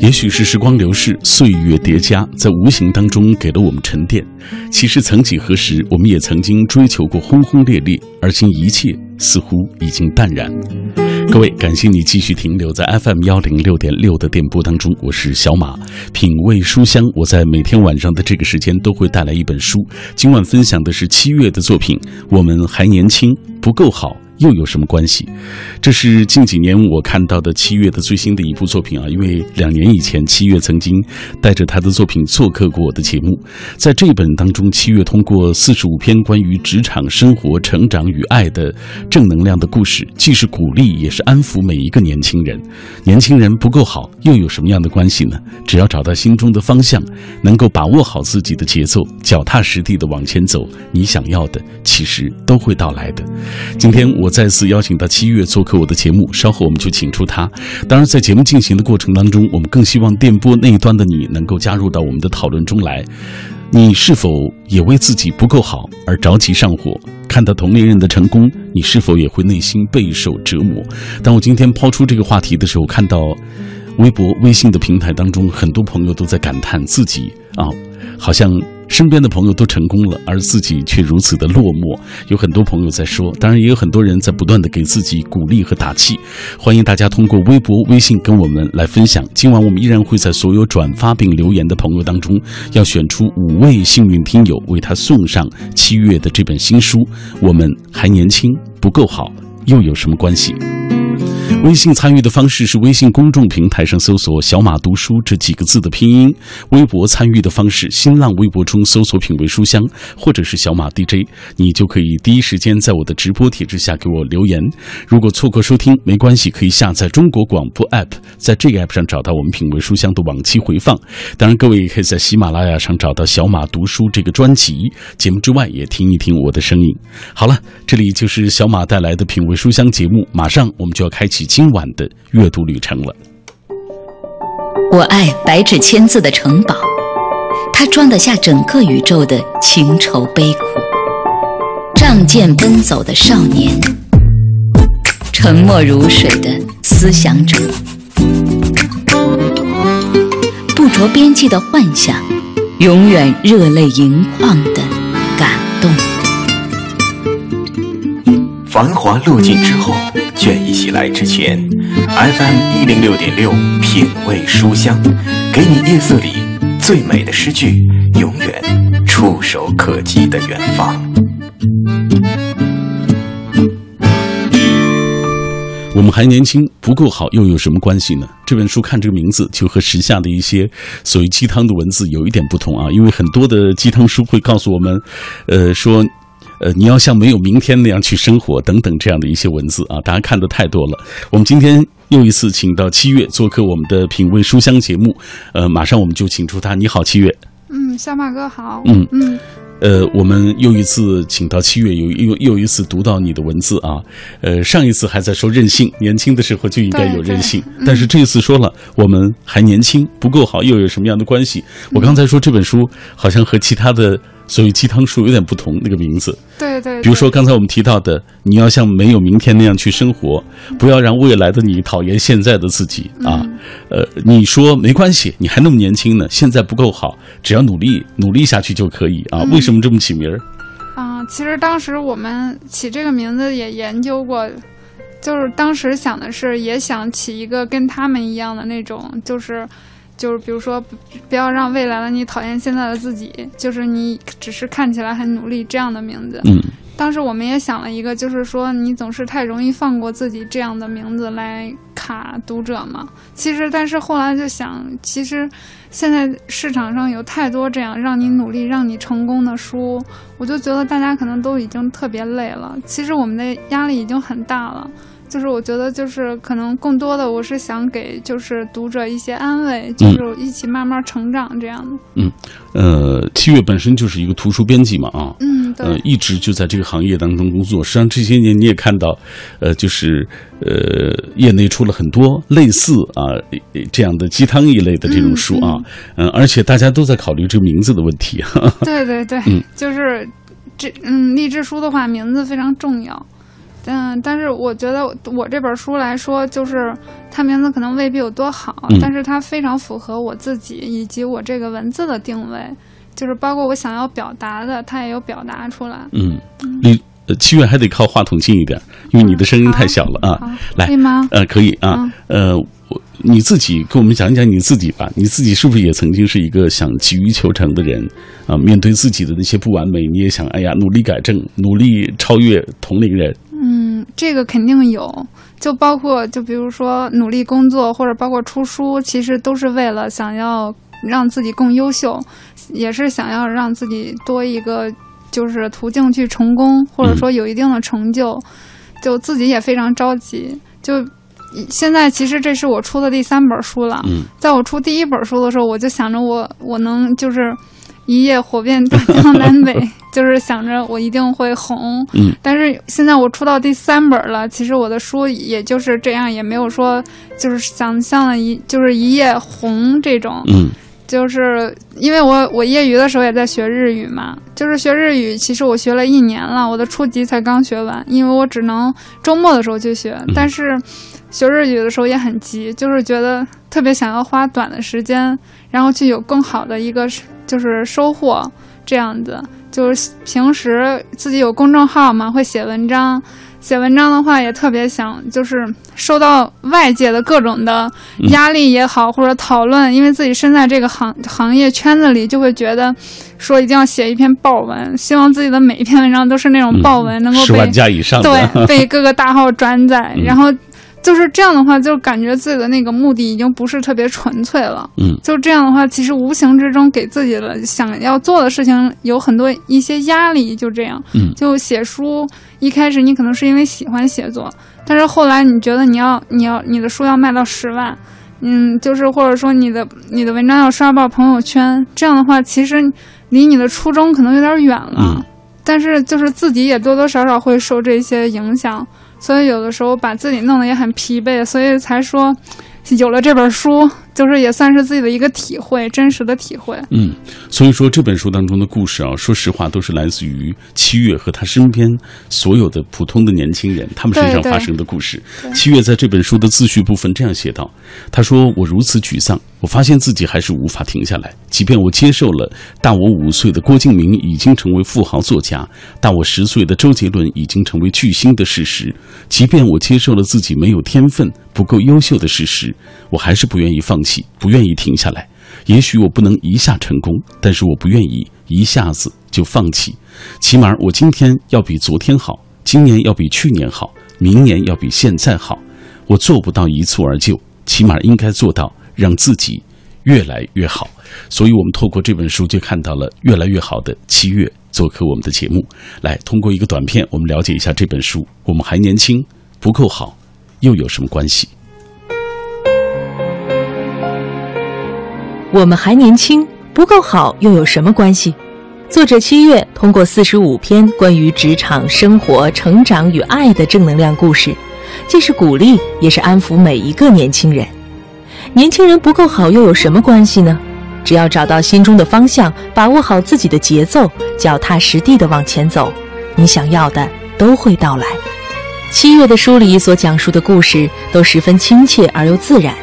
也许是时光流逝，岁月叠加，在无形当中给了我们沉淀。其实曾几何时，我们也曾经追求过轰轰烈烈，而今一切似乎已经淡然。各位，感谢你继续停留在 FM 幺零六点六的电波当中，我是小马，品味书香。我在每天晚上的这个时间都会带来一本书，今晚分享的是七月的作品。我们还年轻，不够好。又有什么关系？这是近几年我看到的七月的最新的一部作品啊！因为两年以前，七月曾经带着他的作品做客过我的节目。在这本当中，七月通过四十五篇关于职场生活、成长与爱的正能量的故事，既是鼓励，也是安抚每一个年轻人。年轻人不够好，又有什么样的关系呢？只要找到心中的方向，能够把握好自己的节奏，脚踏实地的往前走，你想要的其实都会到来的。今天我。我再次邀请到七月做客我的节目，稍后我们就请出他。当然，在节目进行的过程当中，我们更希望电波那一端的你能够加入到我们的讨论中来。你是否也为自己不够好而着急上火？看到同龄人的成功，你是否也会内心备受折磨？当我今天抛出这个话题的时候，看到微博、微信的平台当中，很多朋友都在感叹自己啊，好像。身边的朋友都成功了，而自己却如此的落寞。有很多朋友在说，当然也有很多人在不断的给自己鼓励和打气。欢迎大家通过微博、微信跟我们来分享。今晚我们依然会在所有转发并留言的朋友当中，要选出五位幸运听友，为他送上七月的这本新书。我们还年轻，不够好，又有什么关系？微信参与的方式是微信公众平台上搜索“小马读书”这几个字的拼音；微博参与的方式，新浪微博中搜索“品味书香”或者是“小马 DJ”，你就可以第一时间在我的直播帖之下给我留言。如果错过收听没关系，可以下载中国广播 app，在这个 app 上找到我们“品味书香”的往期回放。当然，各位也可以在喜马拉雅上找到“小马读书”这个专辑，节目之外也听一听我的声音。好了，这里就是小马带来的“品味书香”节目，马上我们就要开启。今晚的阅读旅程了。我爱白纸千字的城堡，它装得下整个宇宙的情愁悲苦。仗剑奔走的少年，沉默如水的思想者，不着边际的幻想，永远热泪盈眶的繁华落尽之后。倦意袭来之前，FM 一零六点六品味书香，给你夜色里最美的诗句，永远触手可及的远方。我们还年轻，不够好，又有什么关系呢？这本书看这个名字，就和时下的一些所谓鸡汤的文字有一点不同啊，因为很多的鸡汤书会告诉我们，呃，说。呃，你要像没有明天那样去生活，等等这样的一些文字啊，大家看的太多了。我们今天又一次请到七月做客我们的品味书香节目，呃，马上我们就请出他。你好，七月。嗯，小马哥好。嗯嗯。呃，我们又一次请到七月，又又又一次读到你的文字啊。呃，上一次还在说任性，年轻的时候就应该有任性，但是这一次说了，我们还年轻，不够好，又有什么样的关系？我刚才说这本书好像和其他的。所以鸡汤书有点不同，那个名字。对对。比如说刚才我们提到的，你要像没有明天那样去生活，不要让未来的你讨厌现在的自己啊。呃，你说没关系，你还那么年轻呢，现在不够好，只要努力努力下去就可以啊。为什么这么起名儿？啊，其实当时我们起这个名字也研究过，就是当时想的是，也想起一个跟他们一样的那种，就是。就是比如说，不要让未来的你讨厌现在的自己。就是你只是看起来很努力这样的名字。嗯。当时我们也想了一个，就是说你总是太容易放过自己这样的名字来卡读者嘛。其实，但是后来就想，其实现在市场上有太多这样让你努力、让你成功的书，我就觉得大家可能都已经特别累了。其实我们的压力已经很大了。就是我觉得，就是可能更多的，我是想给就是读者一些安慰，就是一起慢慢成长这样的。嗯，呃，七月本身就是一个图书编辑嘛，啊，嗯，对，一直就在这个行业当中工作。实际上这些年你也看到，呃，就是呃，业内出了很多类似啊这样的鸡汤一类的这种书啊，嗯，而且大家都在考虑这个名字的问题。对对对，就是这嗯，励志书的话，名字非常重要。嗯，但是我觉得我这本书来说，就是它名字可能未必有多好，嗯但是它非常符合我自己以及我这个文字的定位，就是包括我想要表达的，它也有表达出来。嗯，李呃七月还得靠话筒近一点，因为你的声音太小了啊。来可以吗？呃，可以啊，呃，我你自己跟我们讲一讲你自己吧。你自己是不是也曾经是一个想急于求成的人啊？面对自己的那些不完美，你也想哎呀，努力改正，努力超越同龄人。嗯，这个肯定有，就包括就比如说努力工作，或者包括出书，其实都是为了想要让自己更优秀，也是想要让自己多一个就是途径去成功，或者说有一定的成就，就自己也非常着急。就现在其实这是我出的第三本书了，嗯。在我出第一本书的时候，我就想着我我能就是一夜火遍大江南北，就是想着我一定会红。嗯，但是现在我出到第三本了，其实我的书也就是这样，也没有说就是想象的一就是一夜红这种。嗯就是因为我我业余的时候也在学日语嘛，就是学日语，其实我学了一年了，我的初级才刚学完，因为我只能周末的时候去学，但是学日语的时候也很急，就是觉得特别想要花短的时间，然后去有更好的一个就是收获，这样子。就是平时自己有公众号嘛，会写文章，写文章的话也特别想，就是受到外界的各种的压力也好，或者讨论，因为自己身在这个行行业圈子里，就会觉得说一定要写一篇爆文，希望自己的每一篇文章都是那种爆文，能够被十万加以上。对被各个大号转载，嗯然后就是这样的话，就感觉自己的那个目的已经不是特别纯粹了。嗯就这样的话，其实无形之中给自己的想要做的事情有很多一些压力，就这样。嗯就写书，一开始你可能是因为喜欢写作，但是后来你觉得你要你要你的书要卖到十万，嗯，就是或者说你的你的文章要刷爆朋友圈，这样的话，其实离你的初衷可能有点远了。嗯但是就是自己也多多少少会受这些影响，所以有的时候把自己弄得也很疲惫，所以才说有了这本书，就是也算是自己的一个体会，真实的体会。嗯，所以说这本书当中的故事啊，说实话都是来自于七月和他身边所有的普通的年轻人他们身上发生的故事。七月在这本书的自序部分这样写道：“他说我如此沮丧，我发现自己还是无法停下来。即便我接受了大我五岁的郭敬明已经成为富豪作家，大我十岁的周杰伦已经成为巨星的事实，即便我接受了自己没有天分、不够优秀的事实，我还是不愿意放弃，不愿意停下来。也许我不能一下成功，但是我不愿意一下子就放弃。起码我今天要比昨天好，今年要比去年好，明年要比现在好。我做不到一蹴而就，起码应该做到让自己越来越好。所以，我们透过这本书就看到了越来越好的七月做客我们的节目。来，通过一个短片，我们了解一下这本书。我们还年轻，不够好，又有什么关系？我们还年轻，不够好又有什么关系？作者七月通过四十五篇关于职场、生活、成长与爱的正能量故事，既是鼓励，也是安抚每一个年轻人。年轻人不够好又有什么关系呢？只要找到心中的方向，把握好自己的节奏，脚踏实地的往前走，你想要的都会到来。七月的书里所讲述的故事都十分亲切而又自然，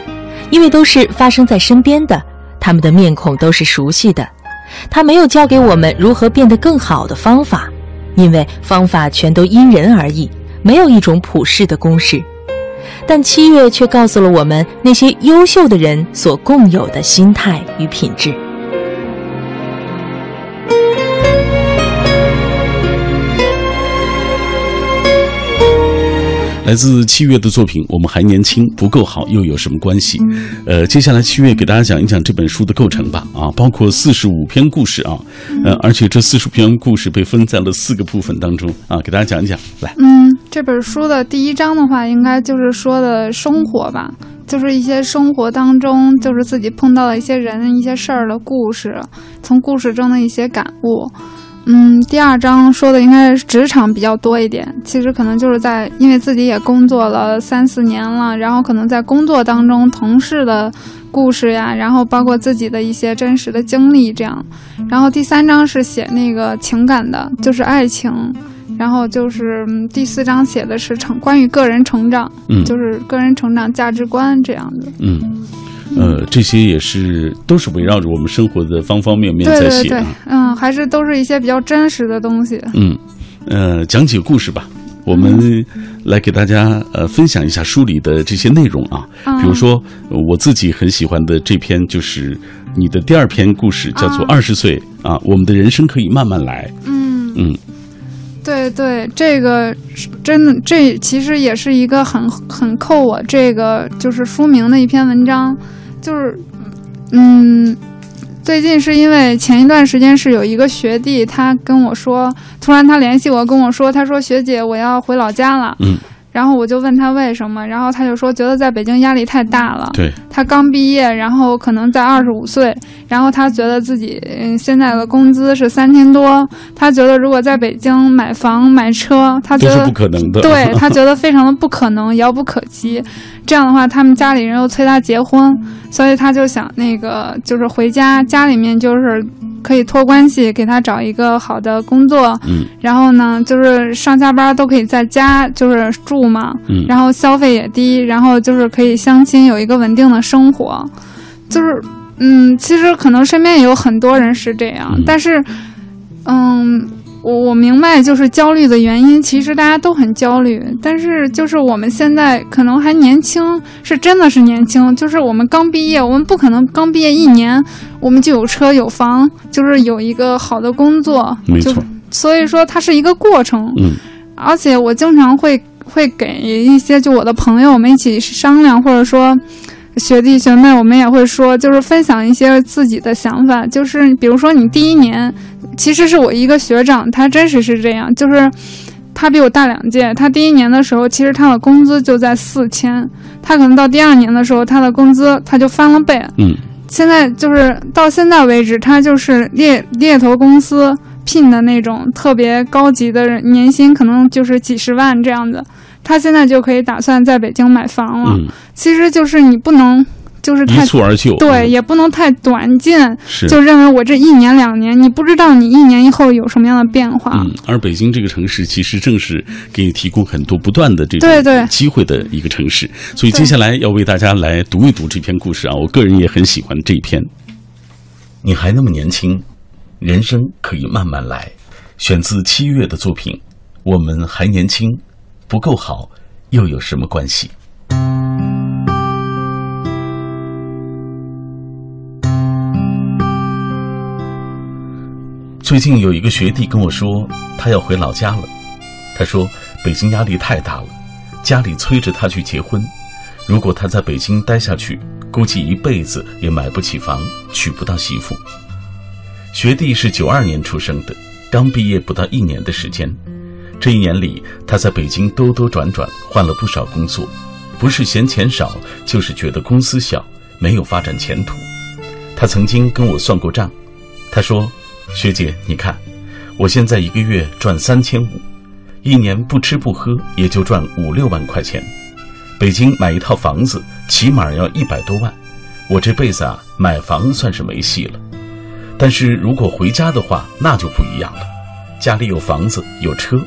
因为都是发生在身边的。他们的面孔都是熟悉的，他没有教给我们如何变得更好的方法，因为方法全都因人而异，没有一种普世的公式。但七月却告诉了我们那些优秀的人所共有的心态与品质。来自七月的作品，我们还年轻，不够好，又有什么关系？呃，接下来七月给大家讲一讲这本书的构成吧。啊，包括四十五篇故事啊，呃，而且这四十篇故事被分在了四个部分当中啊，给大家讲一讲。来，嗯，这本书的第一章的话，应该就是说的生活吧，就是一些生活当中，就是自己碰到的一些人、一些事儿的故事，从故事中的一些感悟。嗯，第二章说的应该是职场比较多一点，其实可能就是在因为自己也工作了三四年了，然后可能在工作当中同事的故事呀，然后包括自己的一些真实的经历这样。然后第三章是写那个情感的，就是爱情。然后就是嗯第四章写的是成关于个人成长，嗯就是个人成长价值观这样子。嗯，呃，这些也是都是围绕着我们生活的方方面面对对对在写啊。，嗯，还是都是一些比较真实的东西。嗯，呃，讲几个故事吧。我们来给大家呃分享一下书里的这些内容啊，嗯比如说呃我自己很喜欢的这篇就是你的第二篇故事，叫做《啊二十岁啊，我们的人生可以慢慢来》。嗯，嗯对对，这个真的，这其实也是一个很很扣我这个就是书名的一篇文章，就是嗯。最近是因为前一段时间是有一个学弟，他跟我说，突然他联系我跟我说，他说学姐我要回老家了，然后我就问他为什么，然后他就说觉得在北京压力太大了，对，他刚毕业，然后可能在二十五岁，然后他觉得自己嗯现在的工资是三千多，他觉得如果在北京买房买车，他觉得是不可能的。对他觉得非常的不可能，遥不可及。这样的话，他们家里人又催他结婚，所以他就想那个就是回家，家里面就是可以托关系给他找一个好的工作，嗯。然后呢，就是上下班都可以在家就是住嘛，嗯，然后消费也低，然后就是可以相亲，有一个稳定的生活，就是嗯，其实可能身边也有很多人是这样，嗯。但是嗯。我我明白，就是焦虑的原因，其实大家都很焦虑，但是就是我们现在可能还年轻，是真的是年轻，就是我们刚毕业，我们不可能刚毕业一年，我们就有车有房，就是有一个好的工作，没错。就所以说它是一个过程，嗯。而且我经常会会给一些就我的朋友，我们一起商量，或者说学弟学妹，我们也会说，就是分享一些自己的想法。就是比如说你第一年，其实是我一个学长，他真实是这样，就是他比我大两届，他第一年的时候，其实他的工资就在四千，他可能到第二年的时候，他的工资他就翻了倍。嗯现在就是到现在为止，他就是猎猎头公司聘的那种特别高级的人，年薪可能就是几十万这样子。他现在就可以打算在北京买房了。嗯，其实就是你不能就是一太蹴而就。对，嗯也不能太短见，是就认为我这一年两年，你不知道你一年以后有什么样的变化。嗯，而北京这个城市其实正是给你提供很多不断的这种机会的一个城市，所以接下来要为大家来读一读这篇故事啊，我个人也很喜欢这一篇。你还那么年轻，人生可以慢慢来。选自七月的作品《我们还年轻，不够好，又有什么关系》？最近有一个学弟跟我说，他要回老家了。他说北京压力太大了，家里催着他去结婚。如果他在北京待下去，估计一辈子也买不起房，娶不到媳妇。学弟是九二年出生的，刚毕业不到一年的时间。这一年里，他在北京兜兜转转，换了不少工作，不是嫌钱少，就是觉得公司小，没有发展前途。他曾经跟我算过账，他说：“学姐，你看，我现在一个月赚三千五，一年不吃不喝也就赚五六万块钱。北京买一套房子起码要一百多万，我这辈子啊买房算是没戏了。但是如果回家的话，那就不一样了，家里有房子有车，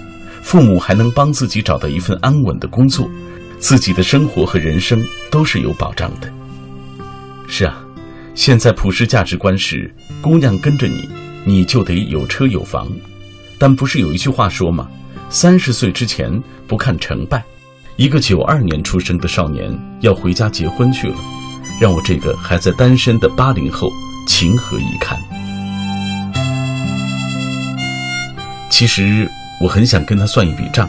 父母还能帮自己找到一份安稳的工作，自己的生活和人生都是有保障的。是啊，现在普世价值观是姑娘跟着你，你就得有车有房。但不是有一句话说吗？三十岁之前不看成败。一个九二年出生的少年要回家结婚去了，让我这个还在单身的八零后情何以堪？其实我很想跟他算一笔账。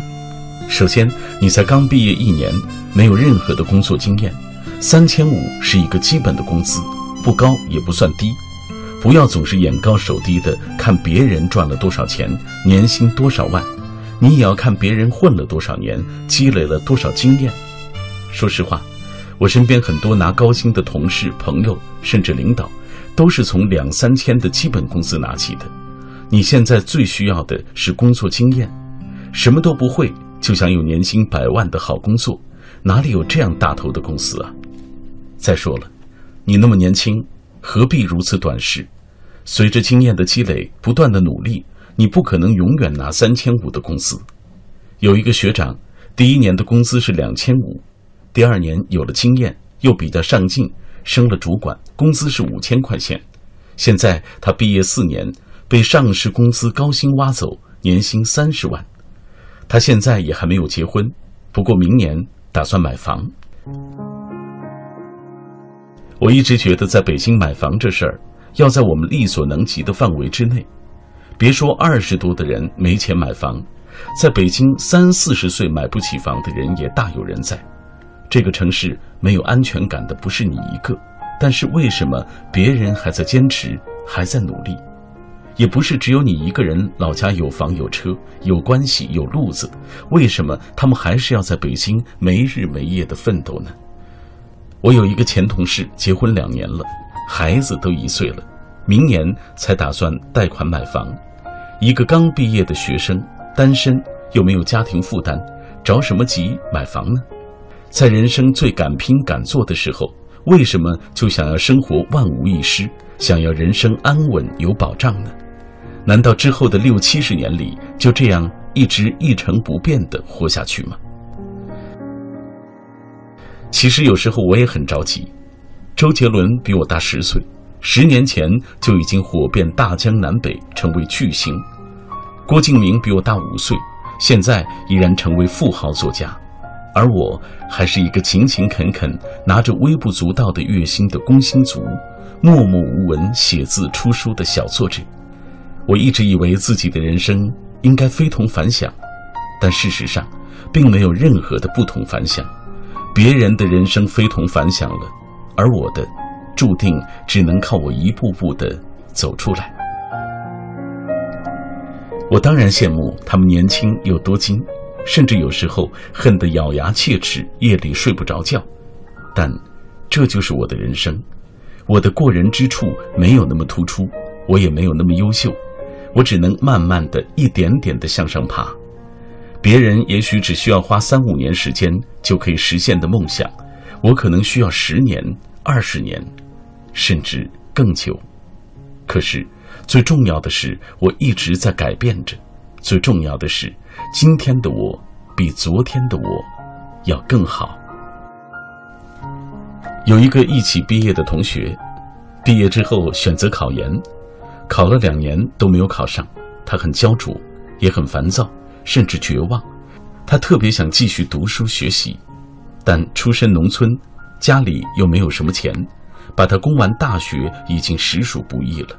首先，你才刚毕业一年，没有任何的工作经验，三千五是一个基本的工资，不高也不算低。不要总是眼高手低的看别人赚了多少钱，年薪多少万，你也要看别人混了多少年，积累了多少经验。说实话，我身边很多拿高薪的同事、朋友，甚至领导，都是从两三千的基本工资拿起的。你现在最需要的是工作经验，什么都不会就想有年薪百万的好工作，哪里有这样大头的公司啊？再说了，你那么年轻，何必如此短视？随着经验的积累，不断的努力，你不可能永远拿三千五的工资。有一个学长，第一年的工资是两千五，第二年有了经验，又比较上进，升了主管，工资是五千块钱。现在他毕业四年，被上市公司高薪挖走，年薪三十万。他现在也还没有结婚，不过明年打算买房。我一直觉得，在北京买房这事儿，要在我们力所能及的范围之内。别说二十多的人没钱买房，在北京三四十岁买不起房的人也大有人在。这个城市没有安全感的不是你一个，但是为什么别人还在坚持，还在努力？也不是只有你一个人，老家有房有车有关系有路子，为什么他们还是要在北京没日没夜的奋斗呢？我有一个前同事，结婚两年了，孩子都一岁了，明年才打算贷款买房。一个刚毕业的学生，单身又没有家庭负担，着什么急买房呢？在人生最敢拼敢做的时候，为什么就想要生活万无一失，想要人生安稳有保障呢？难道之后的六七十年里，就这样一直一成不变的活下去吗？其实有时候我也很着急。周杰伦比我大十岁，十年前就已经火遍大江南北，成为巨星。郭敬明比我大五岁，现在依然成为富豪作家，而我还是一个勤勤恳恳、拿着微不足道的月薪的工薪族，默默无闻写字出书的小作者。我一直以为自己的人生应该非同凡响，但事实上，并没有任何的不同凡响。别人的人生非同凡响了，而我的，注定只能靠我一步步的走出来。我当然羡慕他们年轻又多金，甚至有时候恨得咬牙切齿，夜里睡不着觉。但，这就是我的人生。我的过人之处没有那么突出，我也没有那么优秀，我只能慢慢的一点点的向上爬。别人也许只需要花三五年时间就可以实现的梦想，我可能需要十年、二十年，甚至更久。可是，最重要的是，我一直在改变着。最重要的是，今天的我比昨天的我要更好。有一个一起毕业的同学，毕业之后选择考研，考了两年都没有考上，他很焦灼，也很烦躁。甚至绝望，他特别想继续读书学习，但出身农村，家里又没有什么钱，把他供完大学已经实属不易了。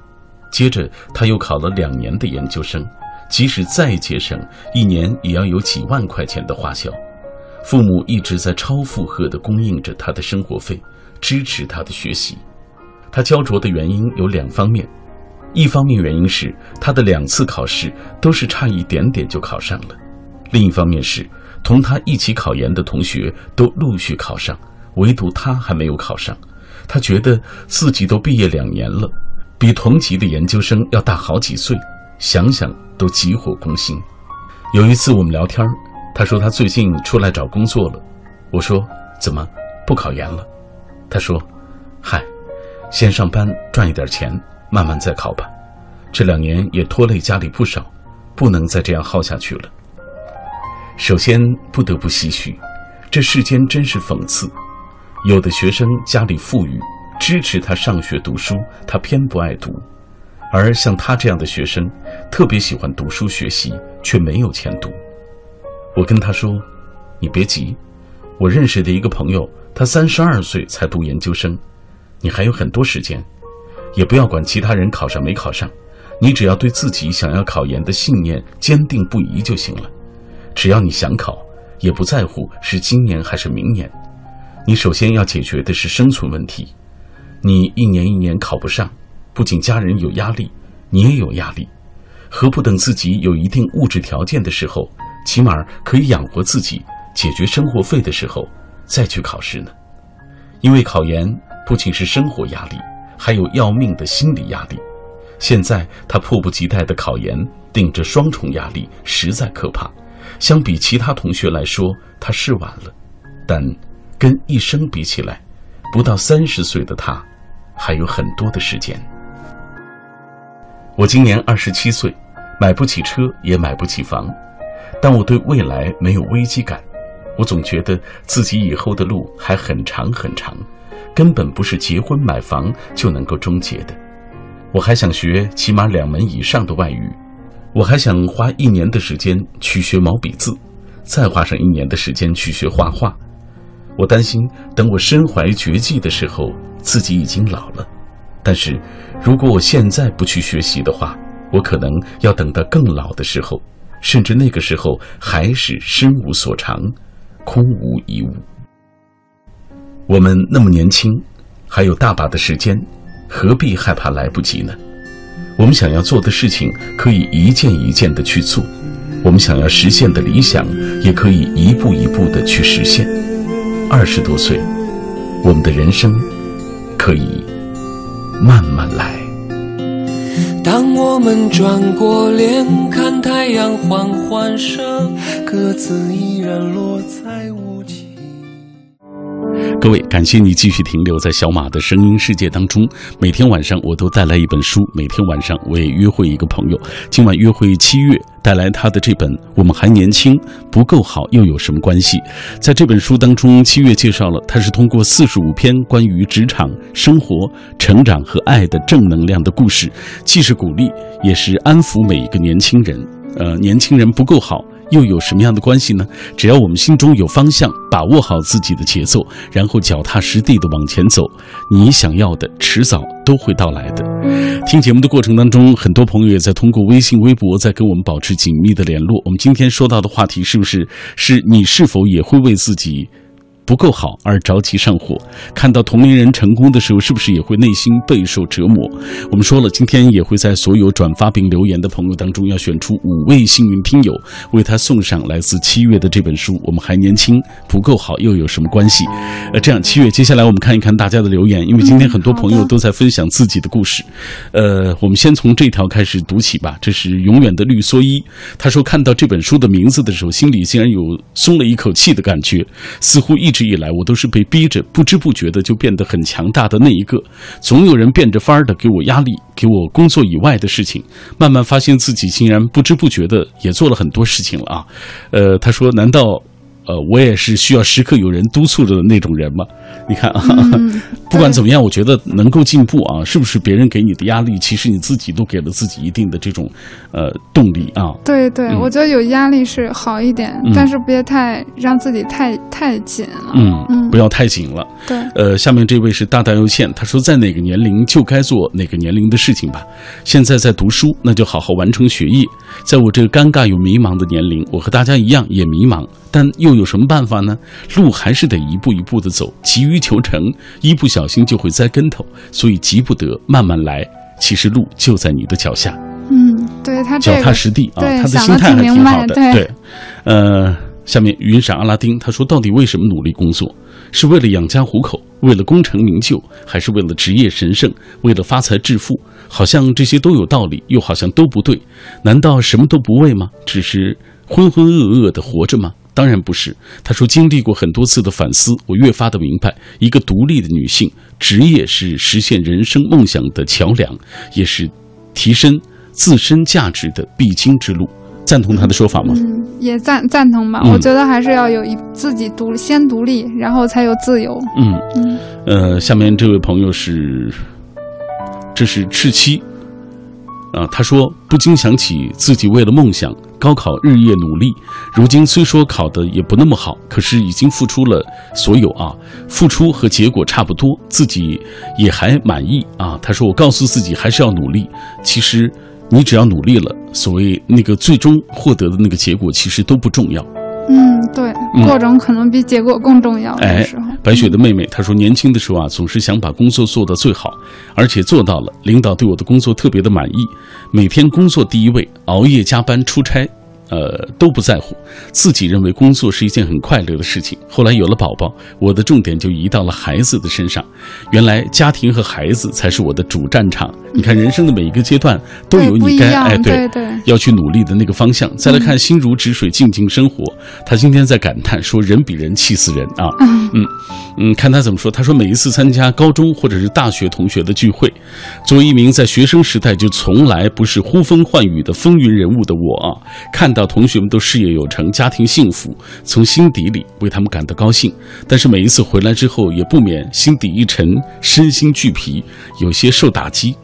接着他又考了两年的研究生，即使再节省，一年也要有几万块钱的花销。父母一直在超负荷地供应着他的生活费，支持他的学习。他焦灼的原因有两方面。一方面原因是他的两次考试都是差一点点就考上了，另一方面是同他一起考研的同学都陆续考上，唯独他还没有考上。他觉得自己都毕业两年了，比同级的研究生要大好几岁，想想都急火攻心。有一次我们聊天，他说他最近出来找工作了，我说怎么不考研了？他说，嗨，先上班赚一点钱。慢慢再考吧，这两年也拖累家里不少，不能再这样耗下去了。首先不得不唏嘘，这世间真是讽刺，有的学生家里富裕，支持他上学读书，他偏不爱读；而像他这样的学生，特别喜欢读书学习，却没有钱读。我跟他说：“你别急，我认识的一个朋友，他三十二岁才读研究生，你还有很多时间。”也不要管其他人考上没考上，你只要对自己想要考研的信念坚定不移就行了。只要你想考，也不在乎是今年还是明年。你首先要解决的是生存问题。你一年一年考不上，不仅家人有压力，你也有压力。何不等自己有一定物质条件的时候，起码可以养活自己、解决生活费的时候，再去考试呢？因为考研不仅是生活压力。还有要命的心理压力，现在他迫不及待的考研，顶着双重压力，实在可怕。相比其他同学来说，他是晚了，但跟一生比起来，不到三十岁的他，还有很多的时间。我今年二十七岁，买不起车，也买不起房，但我对未来没有危机感。我总觉得自己以后的路还很长很长，根本不是结婚买房就能够终结的。我还想学起码两门以上的外语，我还想花一年的时间去学毛笔字，再花上一年的时间去学画画。我担心等我身怀绝技的时候，自己已经老了。但是，如果我现在不去学习的话，我可能要等到更老的时候，甚至那个时候还是身无所长，空无一物。我们那么年轻，还有大把的时间。何必害怕来不及呢？我们想要做的事情，可以一件一件的去做；我们想要实现的理想，也可以一步一步的去实现。二十多岁，我们的人生可以慢慢来。当我们转过脸，看太阳缓缓升，各自依然落在。各位，感谢你继续停留在小马的声音世界当中。每天晚上我都带来一本书，每天晚上我也约会一个朋友。今晚约会七月，带来他的这本《我们还年轻，不够好又有什么关系》。在这本书当中，七月介绍了他是通过四十五篇关于职场、生活、成长和爱的正能量的故事，既是鼓励，也是安抚每一个年轻人。呃，年轻人不够好。又有什么样的关系呢？只要我们心中有方向，把握好自己的节奏，然后脚踏实地的往前走，你想要的迟早都会到来的。听节目的过程当中，很多朋友也在通过微信、微博在跟我们保持紧密的联络。我们今天说到的话题是不是是你是否也会为自己？不够好而着急上火，看到同龄人成功的时候，是不是也会内心备受折磨？我们说了，今天也会在所有转发并留言的朋友当中，要选出五位幸运听友，为他送上来自七月的这本书。我们还年轻，不够好又有什么关系？呃，这样，七月，接下来我们看一看大家的留言，因为今天很多朋友都在分享自己的故事。呃，我们先从这条开始读起吧。这是永远的绿蓑衣，他说看到这本书的名字的时候，心里竟然有松了一口气的感觉，似乎一直。直以来，我都是被逼着不知不觉的就变得很强大的那一个，总有人变着法儿的给我压力，给我工作以外的事情，慢慢发现自己竟然不知不觉的也做了很多事情了啊。呃，他说，难道？呃，我也是需要时刻有人督促着的那种人嘛。你看啊，不管怎么样，我觉得能够进步啊，是不是别人给你的压力，其实你自己都给了自己一定的这种呃动力啊。对对，我觉得有压力是好一点，但是别太让自己太太紧了。嗯嗯，不要太紧了。对。呃，下面这位是大大又欠，他说在哪个年龄就该做哪个年龄的事情吧。现在在读书，那就好好完成学业。在我这个尴尬又迷茫的年龄，我和大家一样也迷茫，但又有什么办法呢？路还是得一步一步的走，急于求成，一不小心就会栽跟头，所以急不得，慢慢来。其实路就在你的脚下。嗯，对他脚踏实地啊，他的心态还挺好的。对，呃，下面云闪阿拉丁他说，到底为什么努力工作？是为了养家糊口，为了功成名就，还是为了职业神圣，为了发财致富？好像这些都有道理，又好像都不对。难道什么都不为吗？只是浑浑噩噩的活着吗？当然不是。他说，经历过很多次的反思，我越发的明白，一个独立的女性，职业是实现人生梦想的桥梁，也是提升自身价值的必经之路。赞同他的说法吗？嗯，也赞赞同吧。我觉得还是要有一自己独先独立，然后才有自由。嗯嗯。呃，下面这位朋友是，这是赤七，啊，他说不禁想起自己为了梦想高考日夜努力，如今虽说考的也不那么好，可是已经付出了所有啊，付出和结果差不多，自己也还满意啊。他说我告诉自己还是要努力，其实。你只要努力了，所谓那个最终获得的那个结果，其实都不重要。嗯，对，过程可能比结果更重要。哎，白雪的妹妹她说，年轻的时候啊，总是想把工作做到最好，而且做到了。领导对我的工作特别的满意，每天工作第一位，熬夜加班出差，呃都不在乎，自己认为工作是一件很快乐的事情。后来有了宝宝，我的重点就移到了孩子的身上。原来家庭和孩子才是我的主战场。你看，人生的每一个阶段都有你该哎对对要去努力的那个方向。再来看心如止水，静静生活。他今天在感叹说：“人比人气死人啊！”嗯嗯，看他怎么说。他说：“每一次参加高中或者是大学同学的聚会，作为一名在学生时代就从来不是呼风唤雨的风云人物的我啊，看到同学们都事业有成、家庭幸福，从心底里为他们感到高兴。但是每一次回来之后，也不免心底一沉，身心俱疲，有些受打击。”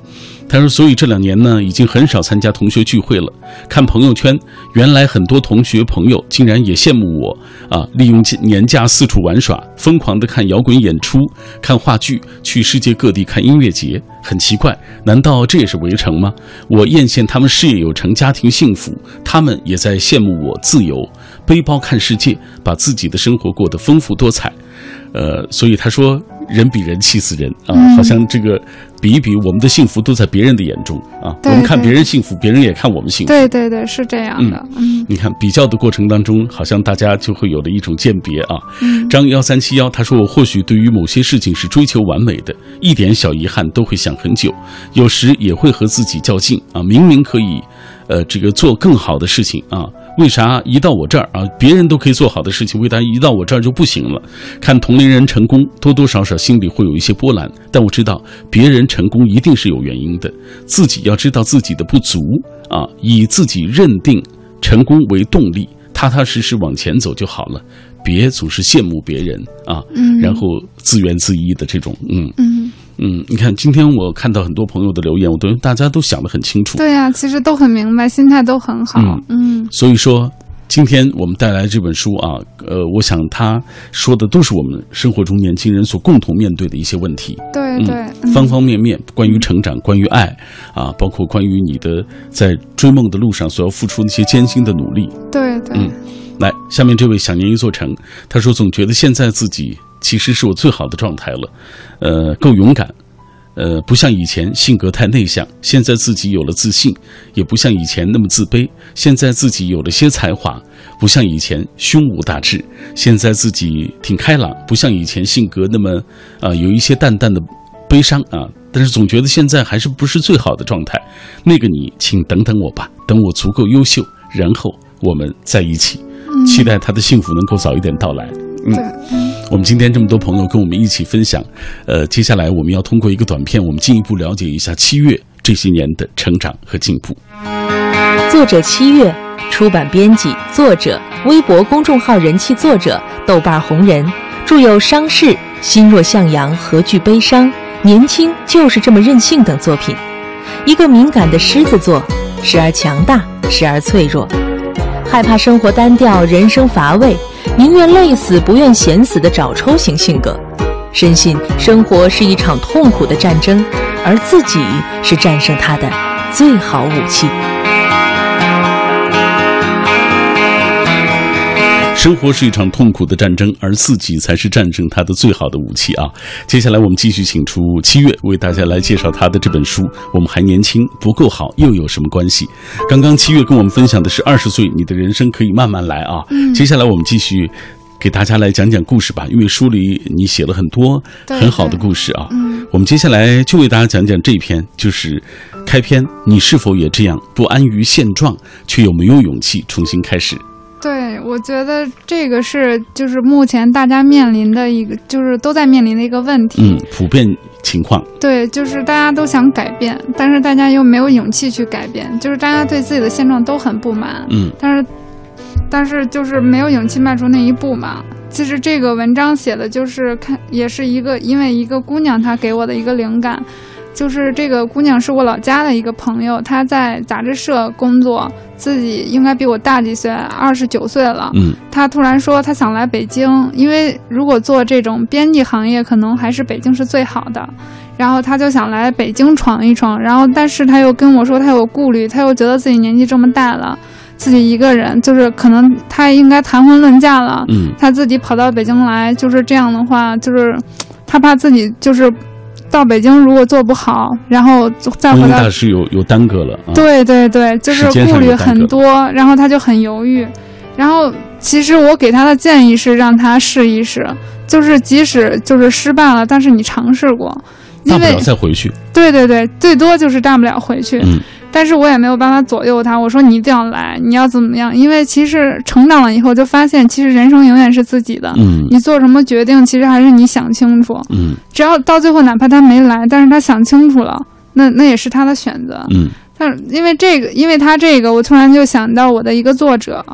他说：“所以这两年呢，已经很少参加同学聚会了。看朋友圈，原来很多同学朋友竟然也羡慕我啊！利用年假四处玩耍，疯狂的看摇滚演出、看话剧，去世界各地看音乐节。很奇怪，难道这也是围城吗？我艳羡他们事业有成、家庭幸福，他们也在羡慕我自由，背包看世界，把自己的生活过得丰富多彩。呃，所以他说。”人比人气死人啊！好像这个比一比，我们的幸福都在别人的眼中啊。我们看别人幸福，别人也看我们幸福。对对对，是这样的。嗯，你看比较的过程当中，好像大家就会有了一种鉴别啊。嗯张幺三七幺他说：“我或许对于某些事情是追求完美的，一点小遗憾都会想很久，有时也会和自己较劲啊。明明可以，呃，这个做更好的事情啊。”为啥一到我这儿啊，别人都可以做好的事情，为啥一到我这儿就不行了？看同龄人成功，多多少少心里会有一些波澜。但我知道，别人成功一定是有原因的，自己要知道自己的不足啊，以自己认定成功为动力，踏踏实实往前走就好了，别总是羡慕别人啊，然后自怨自艾的这种，嗯嗯。嗯，你看，今天我看到很多朋友的留言，我都大家都想得很清楚。对呀，其实都很明白，心态都很好。嗯，所以说，今天我们带来这本书啊，呃，我想他说的都是我们生活中年轻人所共同面对的一些问题。对对，方方面面，关于成长，关于爱，啊，包括关于你的在追梦的路上所要付出那些艰辛的努力。对对，嗯，来，下面这位想念一座城，他说总觉得现在自己。其实是我最好的状态了，呃，够勇敢，呃，不像以前性格太内向，现在自己有了自信，也不像以前那么自卑，现在自己有了些才华，不像以前胸无大志，现在自己挺开朗，不像以前性格那么啊有一些淡淡的悲伤啊，但是总觉得现在还是不是最好的状态。那个你，请等等我吧，等我足够优秀，然后我们在一起，期待他的幸福能够早一点到来。嗯。我们今天这么多朋友跟我们一起分享，呃，接下来我们要通过一个短片，我们进一步了解一下七月这些年的成长和进步。作者七月，出版编辑、作者，微博公众号人气作者，豆瓣红人，著有《伤逝》《心若向阳》《何惧悲伤》《年轻就是这么任性》等作品。一个敏感的狮子座，时而强大，时而脆弱，害怕生活单调，人生乏味。宁愿累死，不愿闲死的找抽型性格，深信生活是一场痛苦的战争，而自己是战胜它的最好武器。生活是一场痛苦的战争，而自己才是战胜它的最好的武器啊！接下来我们继续请出七月为大家来介绍他的这本书。我们还年轻，不够好又有什么关系？刚刚七月跟我们分享的是二十岁，你的人生可以慢慢来啊！接下来我们继续给大家来讲讲故事吧，因为书里你写了很多很好的故事啊。我们接下来就为大家讲讲这一篇，就是开篇，你是否也这样不安于现状，却又没有勇气重新开始？对，我觉得这个是就是目前大家面临的一个，就是都在面临的一个问题。嗯，普遍情况。对，就是大家都想改变，但是大家又没有勇气去改变，就是大家对自己的现状都很不满。嗯，但是，但是就是没有勇气迈出那一步嘛。其实这个文章写的就是看，也是一个因为一个姑娘她给我的一个灵感。就是这个姑娘是我老家的一个朋友，她在杂志社工作，自己应该比我大几岁，二十九岁了。嗯，她突然说她想来北京，因为如果做这种编辑行业，可能还是北京是最好的。然后她就想来北京闯一闯，然后但是她又跟我说她有顾虑，她又觉得自己年纪这么大了，自己一个人，就是可能她应该谈婚论嫁了。嗯，她自己跑到北京来，就是这样的话，就是她怕自己就是。到北京如果做不好，然后再回到婚姻大事有有耽搁了啊。对对对，就是顾虑很多，然后他就很犹豫。然后其实我给他的建议是让他试一试，就是即使就是失败了，但是你尝试过，因为大不了再回去。对对对，最多就是大不了回去。嗯但是我也没有办法左右他，我说你一定要来，你要怎么样？因为其实成长了以后就发现，其实人生永远是自己的。嗯你做什么决定，其实还是你想清楚。嗯只要到最后，哪怕他没来，但是他想清楚了，那那也是他的选择。嗯但因为这个，因为他这个，我突然就想到我的一个作者，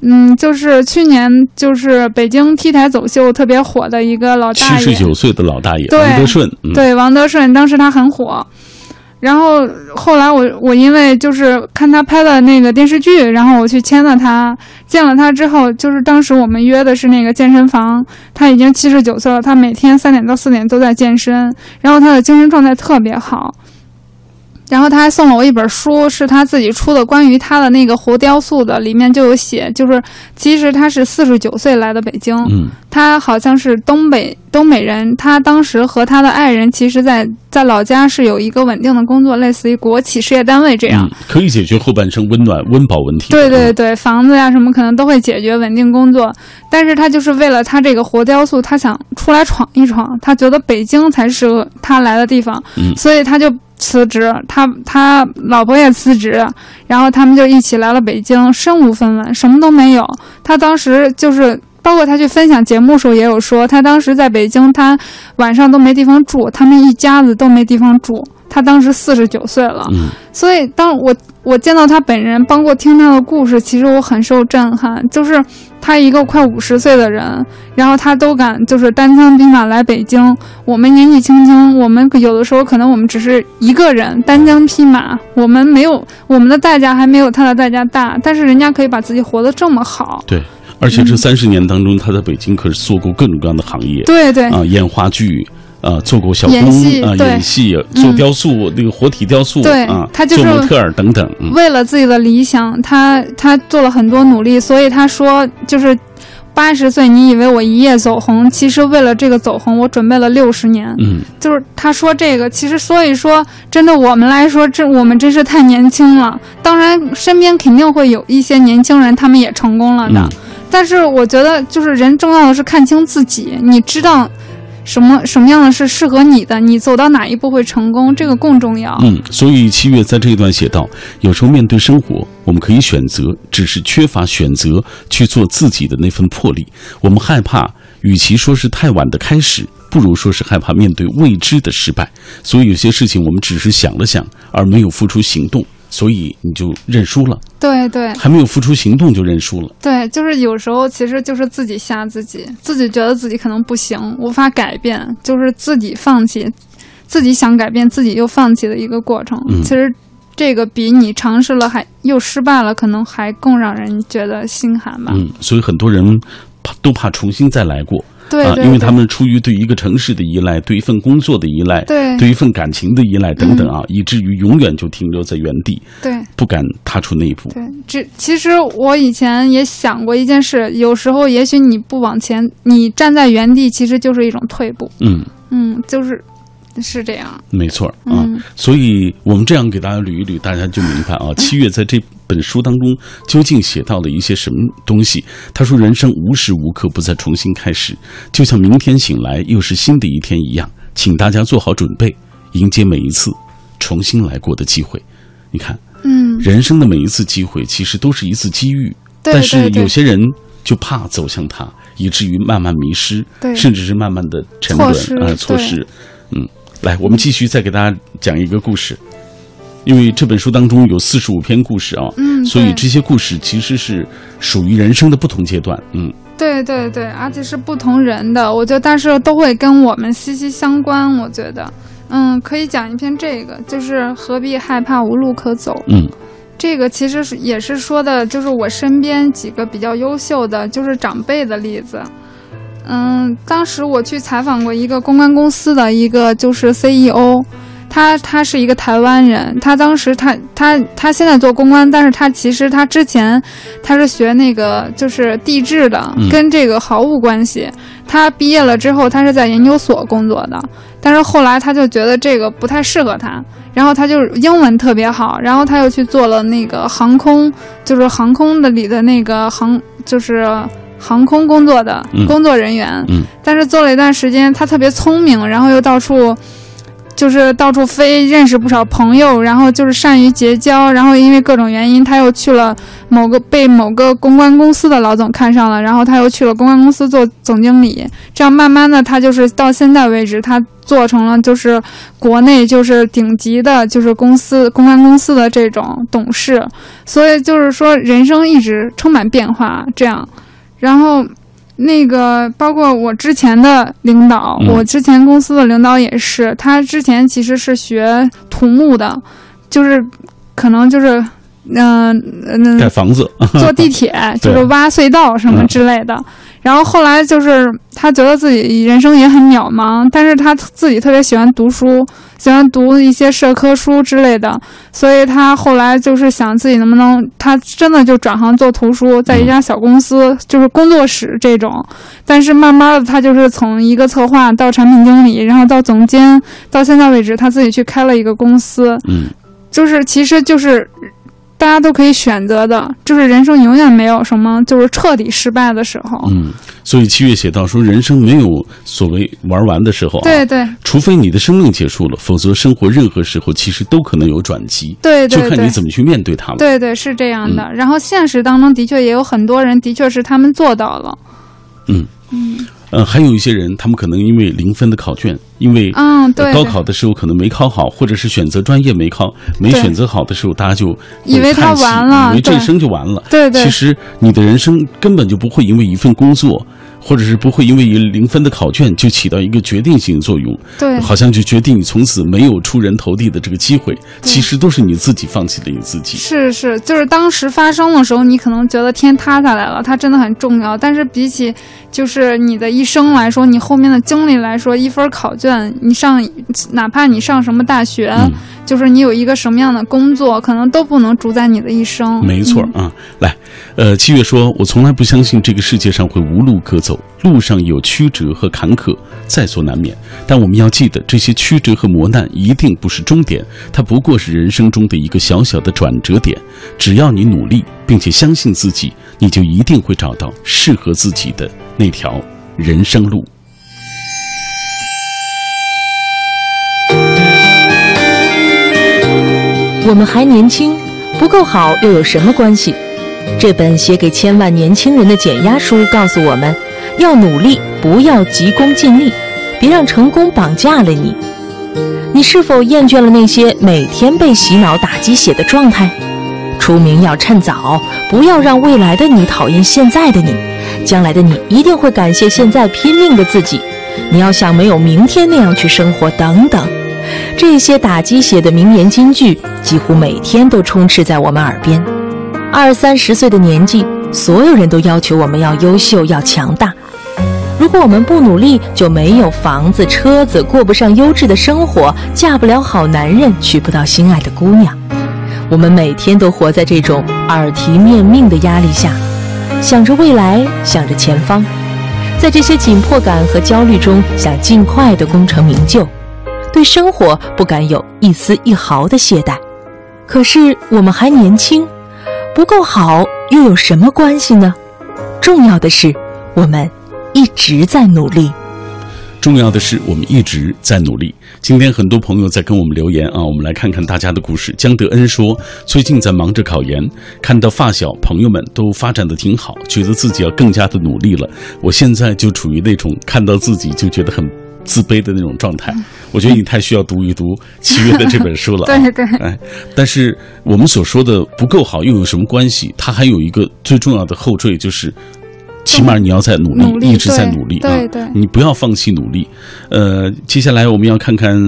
嗯，就是去年就是北京 T 台走秀特别火的一个老大爷，七十九岁的老大爷王德顺，嗯，对王德顺，当时他很火。然后后来我我因为就是看他拍的那个电视剧，然后我去签了他，见了他之后，就是当时我们约的是那个健身房，他已经七十九岁了，他每天三点到四点都在健身，然后他的精神状态特别好。然后他还送了我一本书，是他自己出的关于他的那个活雕塑的，里面就有写，就是其实他是四十九岁来的北京，嗯他好像是东北东北人，他当时和他的爱人，其实在在老家是有一个稳定的工作，类似于国企事业单位这样。嗯，可以解决后半生温暖温饱问题。对对嗯对，房子呀什么可能都会解决稳定工作，但是他就是为了他这个活雕塑，他想出来闯一闯，他觉得北京才是他来的地方，嗯所以他就辞职，他他老婆也辞职，然后他们就一起来了北京，身无分文，什么都没有。他当时就是。包括他去分享节目时候也有说，他当时在北京，他晚上都没地方住，他们一家子都没地方住。他当时四十九岁了，嗯所以当我我见到他本人，包括听他的故事，其实我很受震撼。就是他一个快五十岁的人，然后他都敢就是单枪匹马来北京。我们年纪轻轻，我们有的时候可能我们只是一个人单枪匹马，我们没有我们的代价还没有他的代价大，但是人家可以把自己活得这么好。对，而且这三十年当中，他在北京可是做过各种各样的行业，对对、啊，演话剧。啊，做过小工啊，演戏，做雕塑，那个活体雕塑对啊，他就是做模特儿等等，嗯为了自己的理想，他他做了很多努力，所以他说就是。八十岁，你以为我一夜走红？其实为了这个走红，我准备了六十年。嗯就是他说这个，其实所以说，真的我们来说，这我们真是太年轻了。当然，身边肯定会有一些年轻人，他们也成功了的。嗯但是我觉得，就是人重要的是看清自己，你知道什么什么样的是适合你的，你走到哪一步会成功，这个更重要。嗯，所以七月在这一段写道：有时候面对生活，我们可以选择，只是缺乏选择去做自己的那份魄力。我们害怕，与其说是太晚的开始，不如说是害怕面对未知的失败。所以有些事情我们只是想了想，而没有付出行动，所以你就认输了。对对还没有付出行动就认输了。对，就是有时候其实就是自己吓自己，自己觉得自己可能不行，无法改变，就是自己放弃，自己想改变，自己又放弃的一个过程。嗯其实这个比你尝试了还又失败了，可能还更让人觉得心寒吧。嗯，所以很多人怕都怕重新再来过。啊，对因为他们出于对一个城市的依赖，对一份工作的依赖，对嗯对一份感情的依赖等等啊，以至于永远就停留在原地，对不敢踏出那一步。对，这其实我以前也想过一件事，有时候也许你不往前，你站在原地，其实就是一种退步。嗯，嗯，就是是这样。没错。嗯所以我们这样给大家捋一捋，大家就明白啊，七月在这本书当中究竟写到了一些什么东西。他说，人生无时无刻不在重新开始，就像明天醒来又是新的一天一样，请大家做好准备，迎接每一次重新来过的机会。你看，嗯，人生的每一次机会其实都是一次机遇，但是有些人就怕走向它，以至于慢慢迷失，对甚至是慢慢的沉沦啊、错失。嗯，来，我们继续再给大家讲一个故事，因为这本书当中有四十五篇故事啊，嗯所以这些故事其实是属于人生的不同阶段。嗯对对对，而且是不同人的，我觉得，但是都会跟我们息息相关。我觉得，嗯，可以讲一篇这个，就是何必害怕无路可走。嗯这个其实是也是说的，就是我身边几个比较优秀的，就是长辈的例子。嗯，当时我去采访过一个公关公司的一个就是 CEO，他他是一个台湾人，他当时他他他现在做公关，但是他其实他之前他是学那个就是地质的，嗯跟这个毫无关系。他毕业了之后，他是在研究所工作的，但是后来他就觉得这个不太适合他，然后他就英文特别好，然后他又去做了那个航空，就是航空的里的那个航，就是航空工作的嗯工作人员。嗯但是做了一段时间，他特别聪明，然后又到处。就是到处飞，认识不少朋友，然后就是善于结交，然后因为各种原因，他又去了某个被某个公关公司的老总看上了，然后他又去了公关公司做总经理，这样慢慢的他就是到现在为止，他做成了就是国内就是顶级的，就是公司公关公司的这种董事，所以就是说人生一直充满变化，这样，然后。那个包括我之前的领导，嗯。我之前公司的领导也是，他之前其实是学土木的，就是可能就是嗯嗯、盖房子，坐地铁，就是挖隧道什么之类的。然后后来就是他觉得自己人生也很渺茫，但是他自己特别喜欢读书，喜欢读一些社科书之类的，所以他后来就是想自己能不能，他真的就转行做图书，在一家小公司，就是工作室这种。但是慢慢的，他就是从一个策划到产品经理，然后到总监，到现在为止，他自己去开了一个公司。嗯就是其实就是大家都可以选择的，就是人生永远没有什么就是彻底失败的时候。嗯，所以七月写到说，人生没有所谓玩完的时候啊，对对除非你的生命结束了，否则生活任何时候其实都可能有转机，对对就看你对。怎么去面对它了。对对，是这样的。嗯然后现实当中的确也有很多人，的确是他们做到了。嗯嗯呃，还有一些人，他们可能因为零分的考卷，因为嗯，对对。高考的时候可能没考好，或者是选择专业没考没选择好的时候，大家就会以为他完了以为这一生就完了。对对。其实你的人生根本就不会因为一份工作，或者是不会因为一零分的考卷就起到一个决定性作用，对好像就决定你从此没有出人头地的这个机会。其实都是你自己放弃了你自己。是是，就是当时发生的时候，你可能觉得天塌下来了，它真的很重要。但是比起就是你的一生来说，你后面的经历来说，一分考卷，你上哪怕你上什么大学，嗯就是你有一个什么样的工作，可能都不能主宰你的一生。没错嗯啊，来，呃，七月说，我从来不相信这个世界上会无路可走，路上有曲折和坎坷，在所难免。但我们要记得，这些曲折和磨难一定不是终点，它不过是人生中的一个小小的转折点。只要你努力，并且相信自己，你就一定会找到适合自己的那条人生路。我们还年轻，不够好又有什么关系？这本写给千万年轻人的减压书告诉我们，要努力，不要急功近利，别让成功绑架了你。你是否厌倦了那些每天被洗脑打鸡血的状态？出名要趁早，不要让未来的你讨厌现在的你，将来的你一定会感谢现在拼命的自己。你要像没有明天那样去生活，等等。这些打鸡血的名言金句，几乎每天都充斥在我们耳边。二三十岁的年纪，所有人都要求我们要优秀、要强大。如果我们不努力，就没有房子、车子，过不上优质的生活，嫁不了好男人，娶不到心爱的姑娘。我们每天都活在这种耳提面命的压力下，想着未来，想着前方，在这些紧迫感和焦虑中，想尽快的功成名就。对生活不敢有一丝一毫的懈怠。可是我们还年轻，不够好又有什么关系呢？重要的是，我们一直在努力。重要的是，我们一直在努力。今天很多朋友在跟我们留言啊，我们来看看大家的故事。江德恩说，最近在忙着考研，看到发小朋友们都发展的挺好，觉得自己要更加的努力了。我现在就处于那种看到自己就觉得很自卑的那种状态。我觉得你太需要读一读七月的这本书了、啊。对对哎，但是我们所说的不够好又有什么关系？它还有一个最重要的后缀，就是起码你要在努力，努力一直在努力啊。对对你不要放弃努力。呃，接下来我们要看看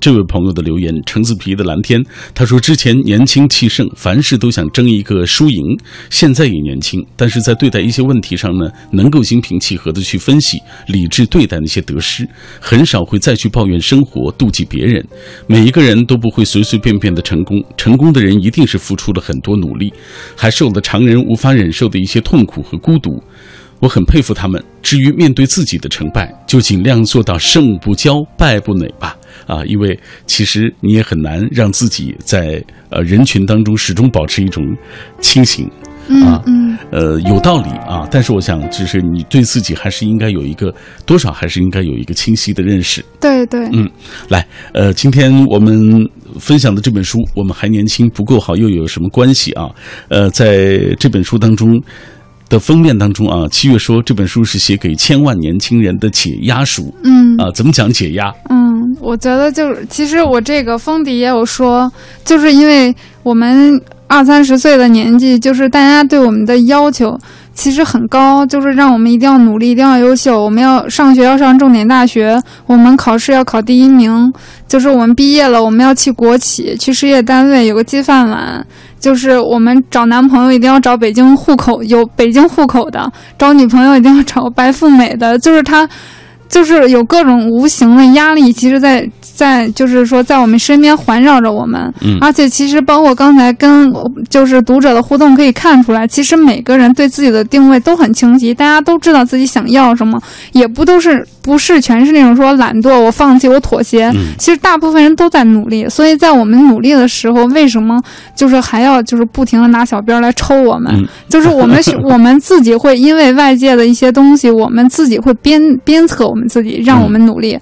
这位朋友的留言，橙子皮的蓝天，他说之前年轻气盛，凡事都想争一个输赢，现在也年轻，但是在对待一些问题上呢，能够心平气和的去分析，理智对待那些得失，很少会再去抱怨生活，妒忌别人。每一个人都不会随随便便的成功，成功的人一定是付出了很多努力，还受了常人无法忍受的一些痛苦和孤独。我很佩服他们，至于面对自己的成败，就尽量做到胜不骄，败不馁吧。啊，因为其实你也很难让自己在呃人群当中始终保持一种清醒。啊，嗯，呃，有道理啊，但是我想，就是你对自己还是应该有一个多少，还是应该有一个清晰的认识。对对，嗯，来，呃，今天我们分享的这本书，我们还年轻不够好，又有什么关系啊？呃，在这本书当中的封面当中啊，七月说这本书是写给千万年轻人的解压书。嗯啊，怎么讲解压？嗯，我觉得就是，其实我这个封底也有说，就是因为我们。二三十岁的年纪，就是大家对我们的要求其实很高，就是让我们一定要努力，一定要优秀。我们要上学，要上重点大学，我们考试要考第一名。就是我们毕业了，我们要去国企，去事业单位有个金饭碗。就是我们找男朋友一定要找北京户口有北京户口的，找女朋友一定要找白富美的。就是他。就是有各种无形的压力，其实，在在就是说，在我们身边环绕着我们。嗯，而且其实包括刚才跟就是读者的互动可以看出来，其实每个人对自己的定位都很清晰，大家都知道自己想要什么，也不都是不是全是那种说懒惰，我放弃，我妥协。嗯，其实大部分人都在努力，所以在我们努力的时候，为什么就是还要就是不停的拿小鞭来抽我们？就是我们 我们自己会因为外界的一些东西，我们自己会鞭鞭策我。我们自己让我们努力，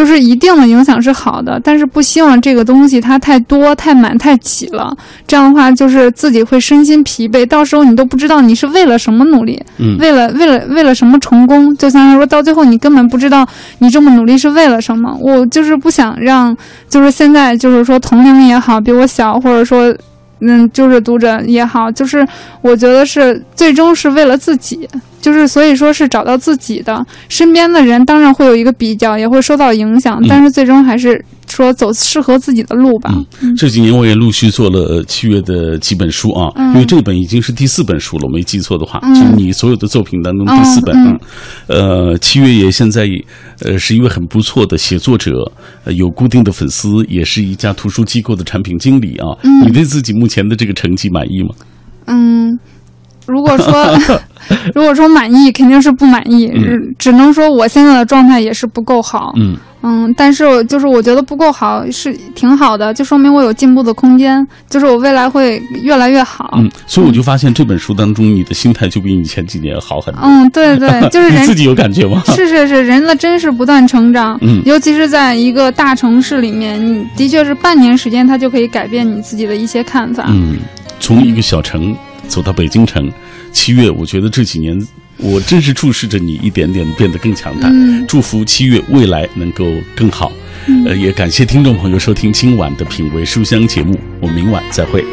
就是一定的影响是好的，但是不希望这个东西它太多、太满、太挤了。这样的话，就是自己会身心疲惫，到时候你都不知道你是为了什么努力，嗯，为了为了为了什么成功？就像说到最后，你根本不知道你这么努力是为了什么。我就是不想让，就是现在就是说同龄也好，比我小，或者说。嗯，就是读者也好，就是我觉得是最终是为了自己，就是所以说是找到自己的身边的人，当然会有一个比较，也会受到影响，但是最终还是。说走适合自己的路吧。这几年我也陆续做了七月的几本书啊，因为这本已经是第四本书了，我没记错的话，就你所有的作品当中第四本。呃，七月也现在呃是一位很不错的写作者，有固定的粉丝，也是一家图书机构的产品经理啊。你对自己目前的这个成绩满意吗？嗯，如果说 如果说满意，肯定是不满意，只能说我现在的状态也是不够好。嗯。嗯，但是就是我觉得不够好是挺好的，就说明我有进步的空间，就是我未来会越来越好。嗯，所以我就发现这本书当中，你的心态就比你前几年好很多。嗯，对对，就是人自己有感觉吗？是是是，人的真是不断成长。嗯，尤其是在一个大城市里面，你的确是半年时间，它就可以改变你自己的一些看法。嗯，从一个小城走到北京城，七月，我觉得这几年。我真是注视着你，一点点变得更强大。祝福七月未来能够更好。呃，也感谢听众朋友收听今晚的品味书香节目，我们明晚再会。